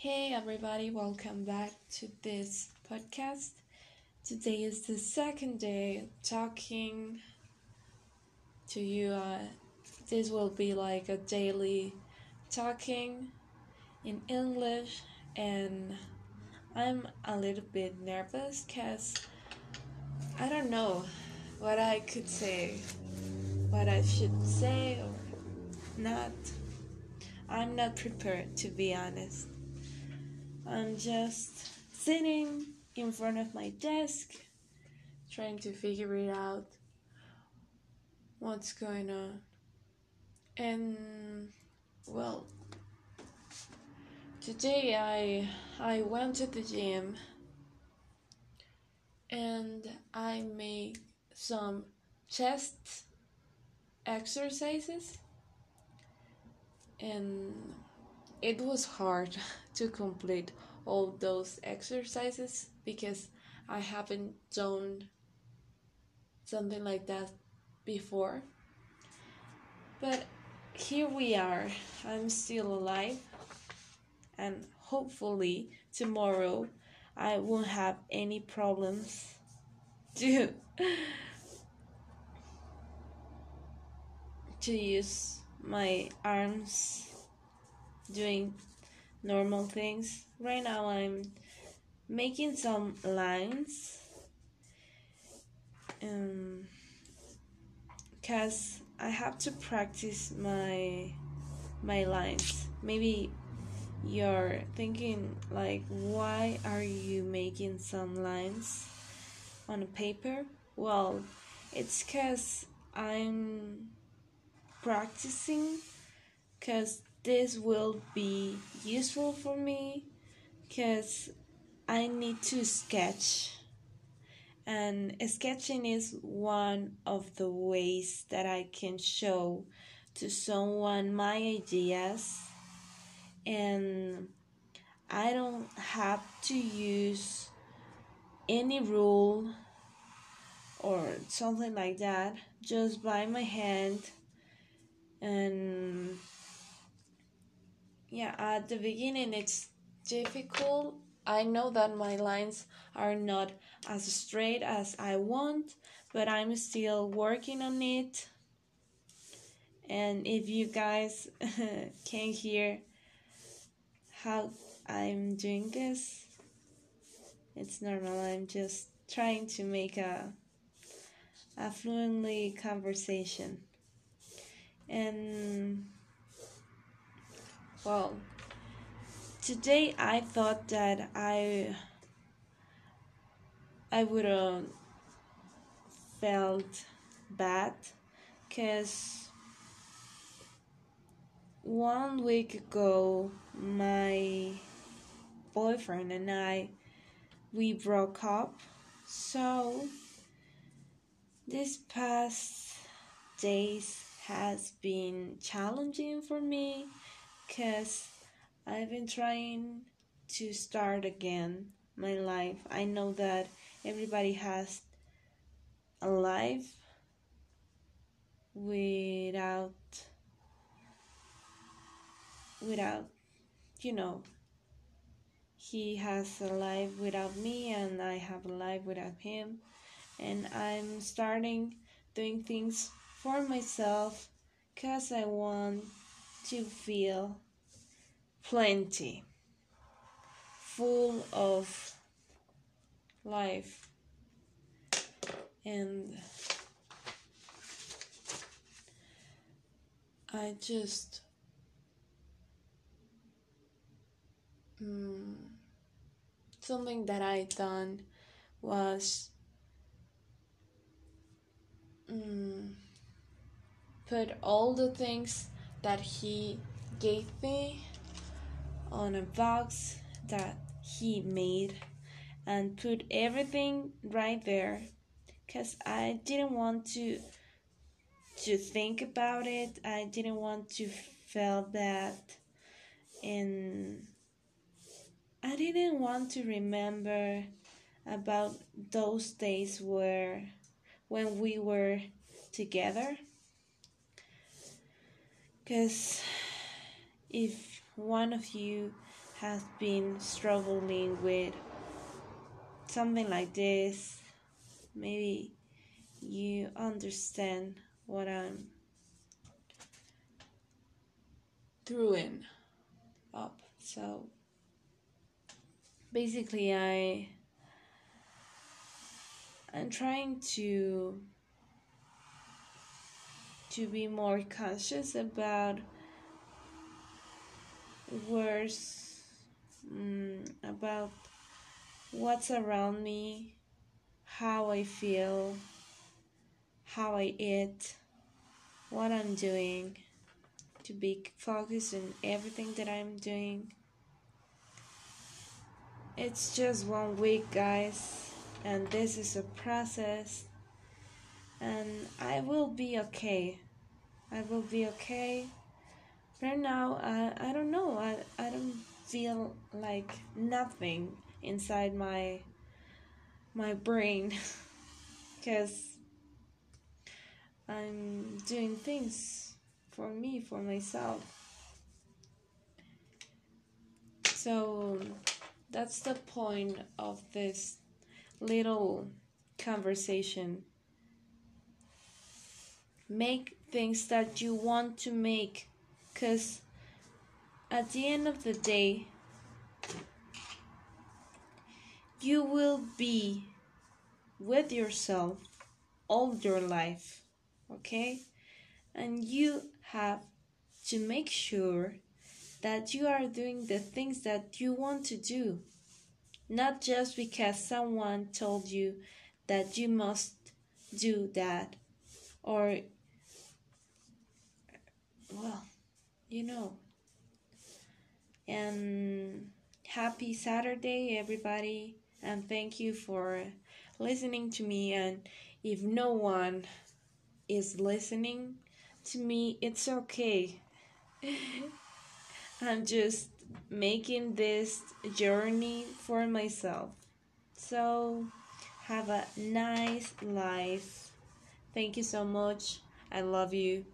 Hey everybody, welcome back to this podcast. Today is the second day talking to you. Uh, this will be like a daily talking in English, and I'm a little bit nervous because I don't know what I could say, what I should say or not. I'm not prepared to be honest. I'm just sitting in front of my desk trying to figure it out what's going on. And well, today I I went to the gym and I made some chest exercises and it was hard to complete all those exercises because I haven't done something like that before. But here we are. I'm still alive, and hopefully, tomorrow I won't have any problems to to use my arms doing normal things. Right now I'm making some lines um cuz I have to practice my my lines. Maybe you're thinking like why are you making some lines on a paper? Well, it's cuz I'm practicing cuz this will be useful for me because I need to sketch. And sketching is one of the ways that I can show to someone my ideas. And I don't have to use any rule or something like that just by my hand and yeah, at the beginning it's difficult. I know that my lines are not as straight as I want, but I'm still working on it. And if you guys can hear how I'm doing this, it's normal. I'm just trying to make a a fluently conversation. And well, today I thought that I I would have felt bad because one week ago my boyfriend and I we broke up. So this past days has been challenging for me because I've been trying to start again my life. I know that everybody has a life without without you know he has a life without me and I have a life without him and I'm starting doing things for myself cuz I want to feel plenty, full of life, and I just mm, something that I done was mm, put all the things that he gave me on a box that he made and put everything right there because I didn't want to to think about it. I didn't want to feel that and I didn't want to remember about those days where when we were together because if one of you has been struggling with something like this, maybe you understand what I'm throwing up. So basically, I I'm trying to to be more conscious about words um, about what's around me, how I feel, how I eat, what I'm doing, to be focused on everything that I'm doing. It's just one week, guys, and this is a process, and I will be okay. I will be okay. Right now, I, I don't know. I, I don't feel like nothing inside my my brain because I'm doing things for me for myself so that's the point of this little conversation make things that you want to make because at the end of the day you will be with yourself all your life, okay? And you have to make sure that you are doing the things that you want to do, not just because someone told you that you must do that, or, well, you know. And happy Saturday, everybody. And thank you for listening to me. And if no one is listening to me it's okay. I'm just making this journey for myself. So have a nice life. Thank you so much. I love you